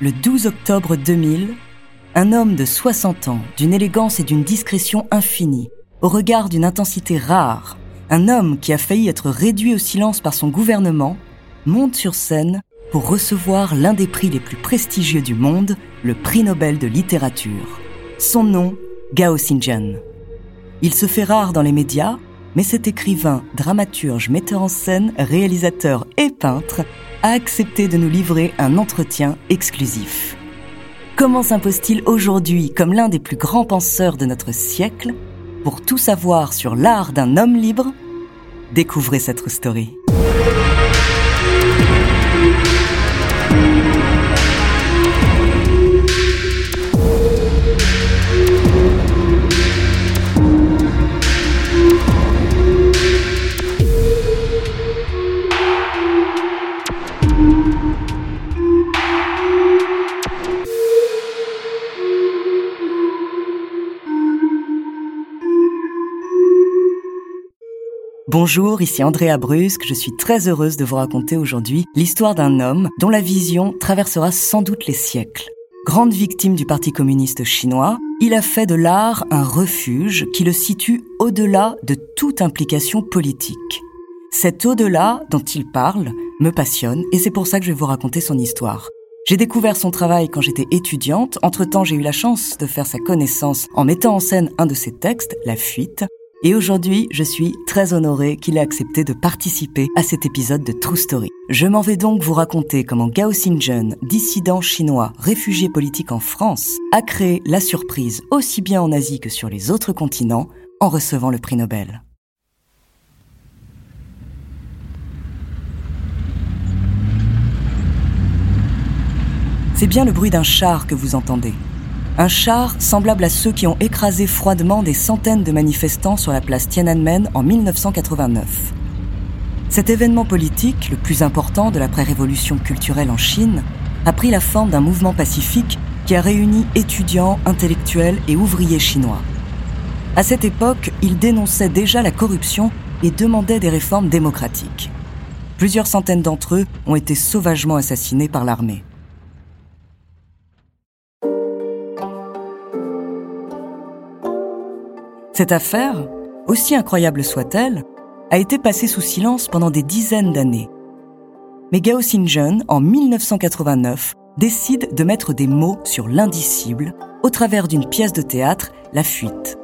Le 12 octobre 2000, un homme de 60 ans, d'une élégance et d'une discrétion infinie, au regard d'une intensité rare, un homme qui a failli être réduit au silence par son gouvernement, monte sur scène pour recevoir l'un des prix les plus prestigieux du monde, le prix Nobel de littérature. Son nom, Gao Xinjian. Il se fait rare dans les médias, mais cet écrivain, dramaturge, metteur en scène, réalisateur et peintre a accepté de nous livrer un entretien exclusif. Comment s'impose-t-il aujourd'hui comme l'un des plus grands penseurs de notre siècle? Pour tout savoir sur l'art d'un homme libre, découvrez cette story. Bonjour, ici Andrea Brusque, je suis très heureuse de vous raconter aujourd'hui l'histoire d'un homme dont la vision traversera sans doute les siècles. Grande victime du Parti communiste chinois, il a fait de l'art un refuge qui le situe au-delà de toute implication politique. Cet au-delà dont il parle me passionne et c'est pour ça que je vais vous raconter son histoire. J'ai découvert son travail quand j'étais étudiante. Entre-temps, j'ai eu la chance de faire sa connaissance en mettant en scène un de ses textes, La Fuite, et aujourd'hui, je suis très honorée qu'il ait accepté de participer à cet épisode de True Story. Je m'en vais donc vous raconter comment Gao Xinjian, dissident chinois, réfugié politique en France, a créé la surprise aussi bien en Asie que sur les autres continents en recevant le prix Nobel. C'est bien le bruit d'un char que vous entendez. Un char semblable à ceux qui ont écrasé froidement des centaines de manifestants sur la place Tiananmen en 1989. Cet événement politique, le plus important de l'après-révolution culturelle en Chine, a pris la forme d'un mouvement pacifique qui a réuni étudiants, intellectuels et ouvriers chinois. À cette époque, ils dénonçaient déjà la corruption et demandaient des réformes démocratiques. Plusieurs centaines d'entre eux ont été sauvagement assassinés par l'armée. Cette affaire, aussi incroyable soit-elle, a été passée sous silence pendant des dizaines d'années. Mais Gao Xinjian, en 1989, décide de mettre des mots sur l'indicible au travers d'une pièce de théâtre, La Fuite.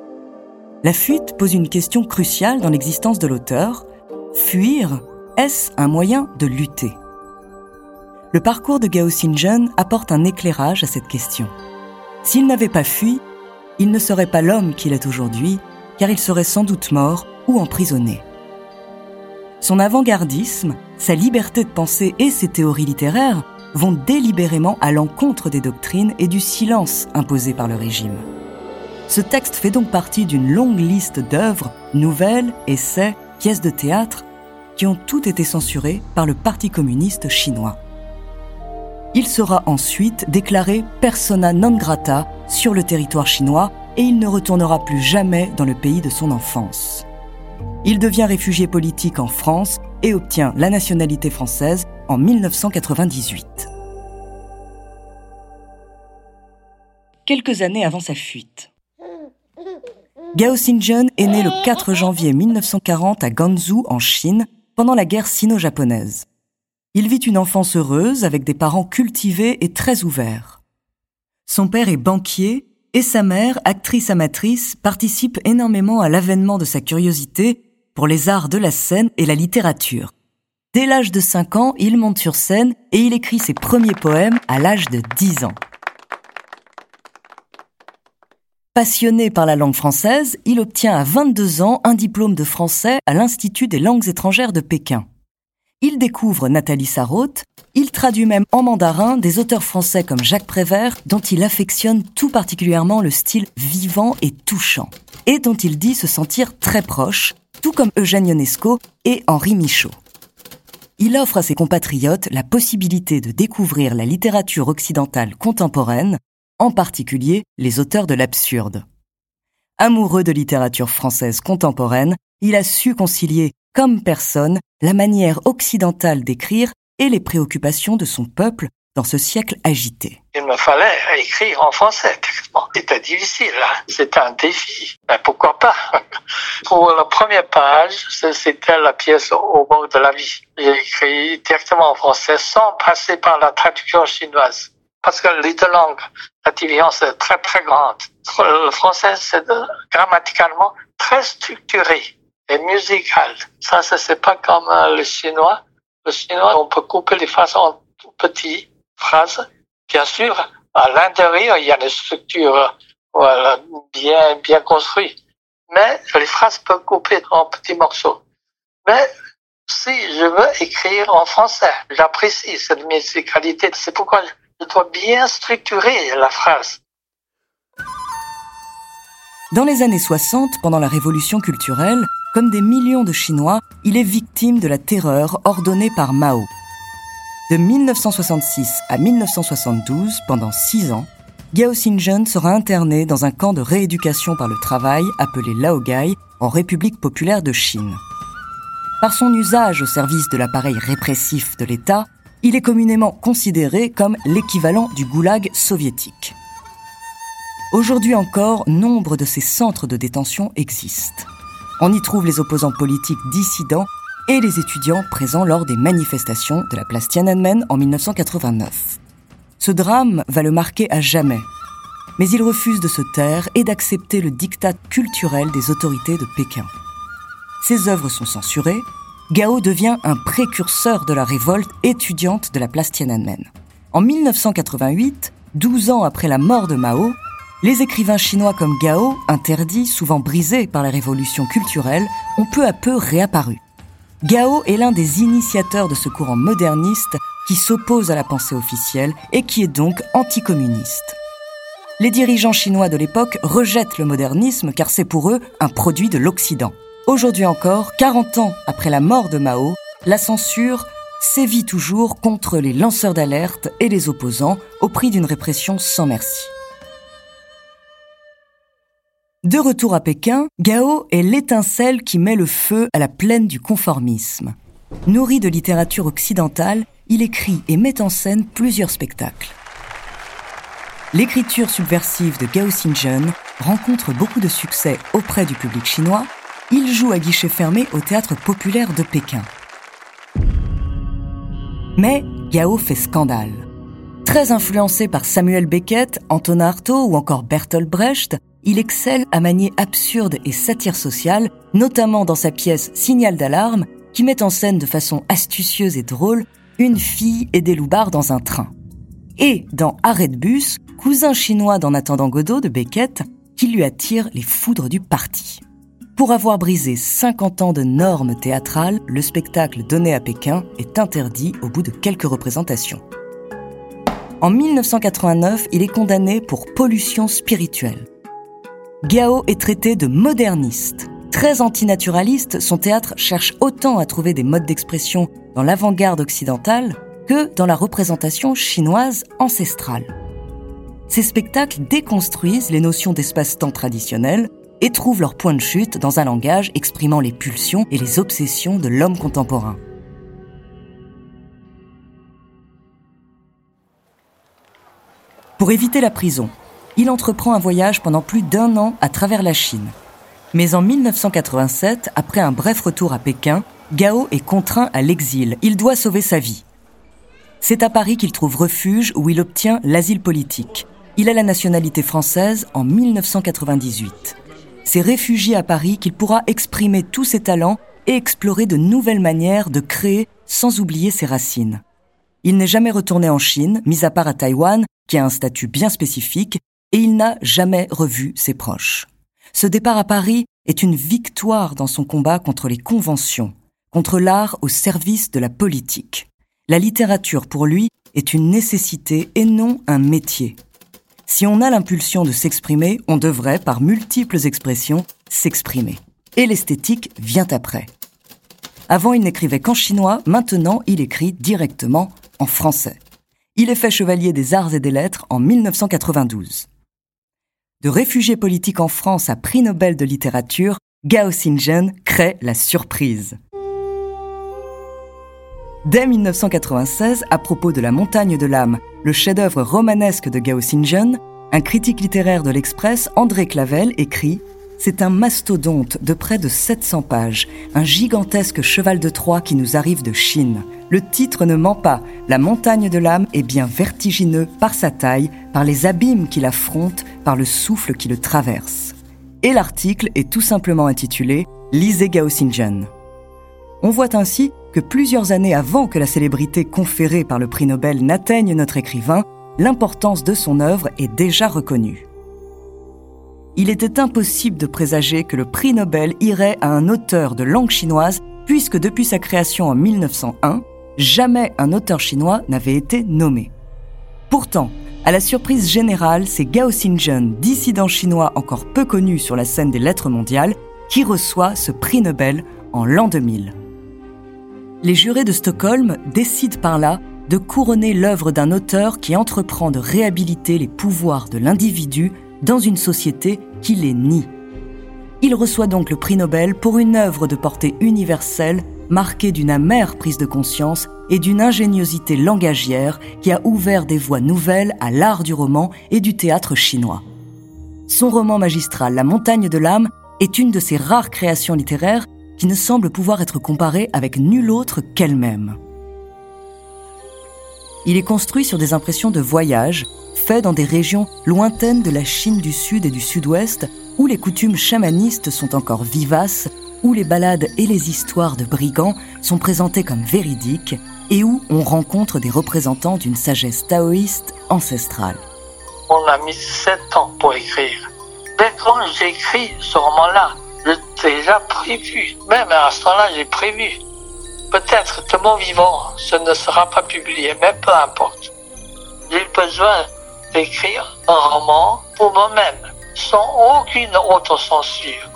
La fuite pose une question cruciale dans l'existence de l'auteur. Fuir, est-ce un moyen de lutter? Le parcours de Gao Xinjian apporte un éclairage à cette question. S'il n'avait pas fui, il ne serait pas l'homme qu'il est aujourd'hui, car il serait sans doute mort ou emprisonné. Son avant-gardisme, sa liberté de penser et ses théories littéraires vont délibérément à l'encontre des doctrines et du silence imposé par le régime. Ce texte fait donc partie d'une longue liste d'œuvres, nouvelles, essais, pièces de théâtre, qui ont toutes été censurées par le Parti communiste chinois. Il sera ensuite déclaré persona non grata sur le territoire chinois et il ne retournera plus jamais dans le pays de son enfance. Il devient réfugié politique en France et obtient la nationalité française en 1998. Quelques années avant sa fuite. Gao Xinjun est né le 4 janvier 1940 à Ganzhou, en Chine, pendant la guerre sino-japonaise. Il vit une enfance heureuse avec des parents cultivés et très ouverts. Son père est banquier et sa mère, actrice amatrice, participe énormément à l'avènement de sa curiosité pour les arts de la scène et la littérature. Dès l'âge de 5 ans, il monte sur scène et il écrit ses premiers poèmes à l'âge de 10 ans. Passionné par la langue française, il obtient à 22 ans un diplôme de français à l'Institut des langues étrangères de Pékin. Il découvre Nathalie Sarraute, il traduit même en mandarin des auteurs français comme Jacques Prévert, dont il affectionne tout particulièrement le style vivant et touchant, et dont il dit se sentir très proche, tout comme Eugène Ionesco et Henri Michaud. Il offre à ses compatriotes la possibilité de découvrir la littérature occidentale contemporaine en particulier les auteurs de l'absurde. Amoureux de littérature française contemporaine, il a su concilier, comme personne, la manière occidentale d'écrire et les préoccupations de son peuple dans ce siècle agité. Il me fallait écrire en français. C'était difficile, hein. c'était un défi. Mais pourquoi pas? Pour la première page, c'était la pièce au bord de la vie. J'ai écrit directement en français sans passer par la traduction chinoise parce que les deux langues, la différence est très très grande. Le français, c'est grammaticalement très structuré et musical. Ça, c'est pas comme euh, le chinois. Le chinois, on peut couper les phrases en petites phrases. Bien sûr, à l'intérieur, il y a une structure voilà, bien bien construite. Mais les phrases peuvent couper en petits morceaux. Mais si je veux écrire en français, j'apprécie cette musicalité. C'est pourquoi doit bien structurer la phrase. Dans les années 60, pendant la révolution culturelle, comme des millions de Chinois, il est victime de la terreur ordonnée par Mao. De 1966 à 1972, pendant six ans, Gao Xinjun sera interné dans un camp de rééducation par le travail appelé Laogai en République populaire de Chine. Par son usage au service de l'appareil répressif de l'État, il est communément considéré comme l'équivalent du goulag soviétique. Aujourd'hui encore, nombre de ces centres de détention existent. On y trouve les opposants politiques dissidents et les étudiants présents lors des manifestations de la place Tiananmen en 1989. Ce drame va le marquer à jamais. Mais il refuse de se taire et d'accepter le diktat culturel des autorités de Pékin. Ses œuvres sont censurées, Gao devient un précurseur de la révolte étudiante de la place Tiananmen. En 1988, 12 ans après la mort de Mao, les écrivains chinois comme Gao, interdits, souvent brisés par la révolution culturelle, ont peu à peu réapparu. Gao est l'un des initiateurs de ce courant moderniste qui s'oppose à la pensée officielle et qui est donc anticommuniste. Les dirigeants chinois de l'époque rejettent le modernisme car c'est pour eux un produit de l'Occident. Aujourd'hui encore, 40 ans après la mort de Mao, la censure sévit toujours contre les lanceurs d'alerte et les opposants au prix d'une répression sans merci. De retour à Pékin, Gao est l'étincelle qui met le feu à la plaine du conformisme. Nourri de littérature occidentale, il écrit et met en scène plusieurs spectacles. L'écriture subversive de Gao Xinjun rencontre beaucoup de succès auprès du public chinois il joue à guichet fermé au théâtre populaire de Pékin. Mais Gao fait scandale. Très influencé par Samuel Beckett, Antonin Artaud ou encore Bertolt Brecht, il excelle à manier absurde et satire sociale, notamment dans sa pièce Signal d'alarme, qui met en scène de façon astucieuse et drôle une fille et des loupards dans un train. Et dans Arrêt de bus, cousin chinois d'En attendant Godot de Beckett, qui lui attire les foudres du parti. Pour avoir brisé 50 ans de normes théâtrales, le spectacle donné à Pékin est interdit au bout de quelques représentations. En 1989, il est condamné pour pollution spirituelle. Gao est traité de moderniste. Très antinaturaliste, son théâtre cherche autant à trouver des modes d'expression dans l'avant-garde occidentale que dans la représentation chinoise ancestrale. Ces spectacles déconstruisent les notions d'espace-temps traditionnel et trouvent leur point de chute dans un langage exprimant les pulsions et les obsessions de l'homme contemporain. Pour éviter la prison, il entreprend un voyage pendant plus d'un an à travers la Chine. Mais en 1987, après un bref retour à Pékin, Gao est contraint à l'exil. Il doit sauver sa vie. C'est à Paris qu'il trouve refuge où il obtient l'asile politique. Il a la nationalité française en 1998. C'est réfugié à Paris qu'il pourra exprimer tous ses talents et explorer de nouvelles manières de créer sans oublier ses racines. Il n'est jamais retourné en Chine, mis à part à Taïwan, qui a un statut bien spécifique, et il n'a jamais revu ses proches. Ce départ à Paris est une victoire dans son combat contre les conventions, contre l'art au service de la politique. La littérature, pour lui, est une nécessité et non un métier. Si on a l'impulsion de s'exprimer, on devrait, par multiples expressions, s'exprimer. Et l'esthétique vient après. Avant, il n'écrivait qu'en chinois, maintenant, il écrit directement en français. Il est fait chevalier des arts et des lettres en 1992. De réfugié politique en France à prix Nobel de littérature, Gao Xingzhen crée la surprise. Dès 1996, à propos de La montagne de l'âme, le chef-d'œuvre romanesque de Gao Xingzhen, un critique littéraire de l'Express, André Clavel, écrit C'est un mastodonte de près de 700 pages, un gigantesque cheval de Troie qui nous arrive de Chine. Le titre ne ment pas, La montagne de l'âme est bien vertigineux par sa taille, par les abîmes qu'il affronte, par le souffle qui le traverse. Et l'article est tout simplement intitulé Lisez Gao Xingzhen. On voit ainsi que plusieurs années avant que la célébrité conférée par le prix Nobel n'atteigne notre écrivain, l'importance de son œuvre est déjà reconnue. Il était impossible de présager que le prix Nobel irait à un auteur de langue chinoise, puisque depuis sa création en 1901, jamais un auteur chinois n'avait été nommé. Pourtant, à la surprise générale, c'est Gao Xingzhen, dissident chinois encore peu connu sur la scène des lettres mondiales, qui reçoit ce prix Nobel en l'an 2000 les jurés de Stockholm décident par là de couronner l'œuvre d'un auteur qui entreprend de réhabiliter les pouvoirs de l'individu dans une société qui les nie. Il reçoit donc le prix Nobel pour une œuvre de portée universelle marquée d'une amère prise de conscience et d'une ingéniosité langagière qui a ouvert des voies nouvelles à l'art du roman et du théâtre chinois. Son roman magistral La montagne de l'âme est une de ses rares créations littéraires qui ne semble pouvoir être comparée avec nul autre qu'elle-même. Il est construit sur des impressions de voyage, faits dans des régions lointaines de la Chine du Sud et du Sud-Ouest, où les coutumes chamanistes sont encore vivaces, où les balades et les histoires de brigands sont présentées comme véridiques, et où on rencontre des représentants d'une sagesse taoïste ancestrale. On a mis sept ans pour écrire. Mais quand j'écris ce roman-là, j'ai déjà prévu. Même à ce temps-là, j'ai prévu. Peut-être de mon vivant, ce ne sera pas publié, mais peu importe. J'ai besoin d'écrire un roman pour moi-même, sans aucune autre censure,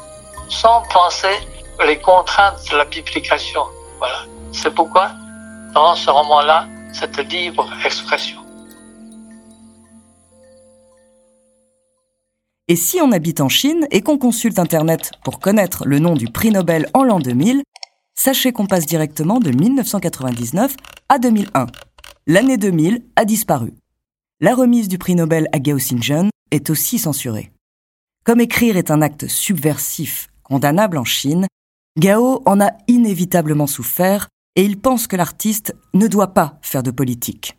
sans penser les contraintes de la publication. Voilà. C'est pourquoi, dans ce roman-là, cette libre expression. Et si on habite en Chine et qu'on consulte Internet pour connaître le nom du prix Nobel en l'an 2000, sachez qu'on passe directement de 1999 à 2001. L'année 2000 a disparu. La remise du prix Nobel à Gao Xingzhen est aussi censurée. Comme écrire est un acte subversif condamnable en Chine, Gao en a inévitablement souffert et il pense que l'artiste ne doit pas faire de politique.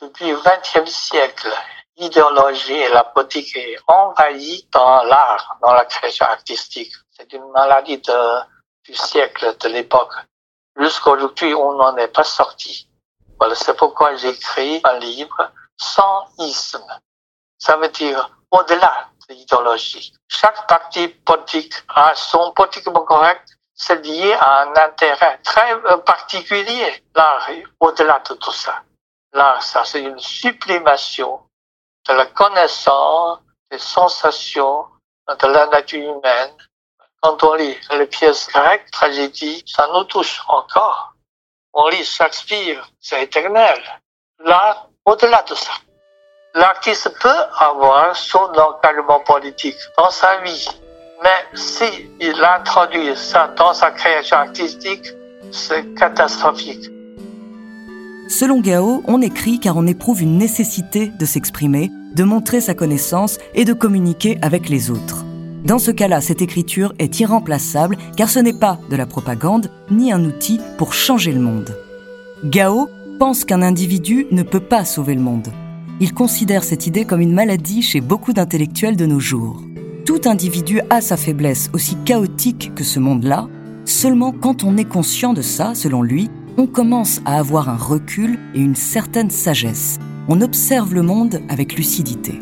Depuis le XXe siècle, l'idéologie et la politique est envahie dans l'art, dans la création artistique. C'est une maladie de, du siècle, de l'époque. Jusqu'aujourd'hui, on n'en est pas sorti. Voilà, c'est pourquoi j'écris un livre sans isme. Ça veut dire au-delà de l'idéologie. Chaque parti politique a son politiquement correct, c'est lié à un intérêt très euh, particulier. L'art au-delà de tout ça. L'art, ça, c'est une sublimation de la connaissance des sensations de la nature humaine. Quand on lit les pièces grecques, tragédies, ça nous touche encore. On lit Shakespeare, c'est éternel. Là, au-delà de ça, l'artiste peut avoir son engagement politique dans sa vie. Mais si il introduit ça dans sa création artistique, c'est catastrophique. Selon Gao, on écrit car on éprouve une nécessité de s'exprimer, de montrer sa connaissance et de communiquer avec les autres. Dans ce cas-là, cette écriture est irremplaçable car ce n'est pas de la propagande ni un outil pour changer le monde. Gao pense qu'un individu ne peut pas sauver le monde. Il considère cette idée comme une maladie chez beaucoup d'intellectuels de nos jours. Tout individu a sa faiblesse, aussi chaotique que ce monde-là. Seulement quand on est conscient de ça, selon lui, on commence à avoir un recul et une certaine sagesse. On observe le monde avec lucidité.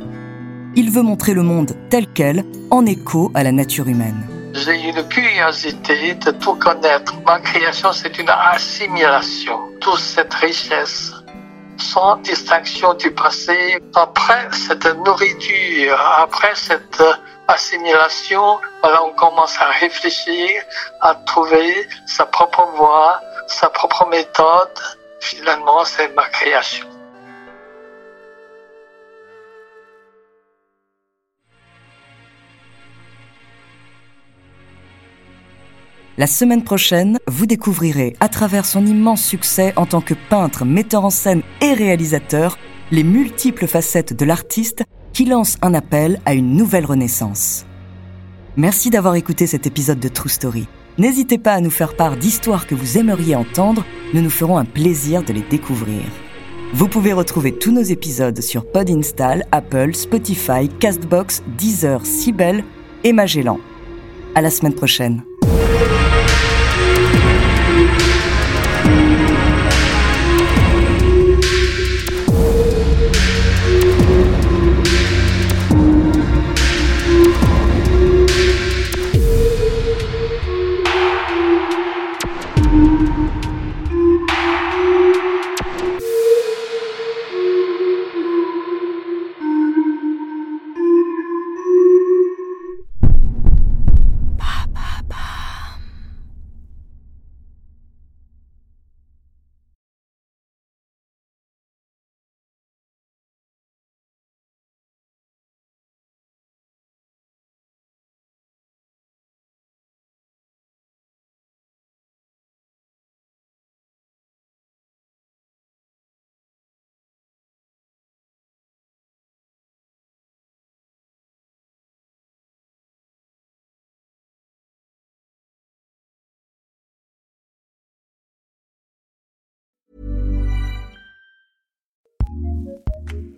Il veut montrer le monde tel quel, en écho à la nature humaine. J'ai une curiosité de tout connaître. Ma création, c'est une assimilation. Toute cette richesse, sans distinction du passé. Après cette nourriture, après cette assimilation, voilà, on commence à réfléchir, à trouver sa propre voie, sa propre méthode. Finalement, c'est ma création. La semaine prochaine, vous découvrirez, à travers son immense succès en tant que peintre, metteur en scène et réalisateur, les multiples facettes de l'artiste qui lance un appel à une nouvelle renaissance. Merci d'avoir écouté cet épisode de True Story. N'hésitez pas à nous faire part d'histoires que vous aimeriez entendre, nous nous ferons un plaisir de les découvrir. Vous pouvez retrouver tous nos épisodes sur Podinstall, Apple, Spotify, Castbox, Deezer, Sibel et Magellan. À la semaine prochaine.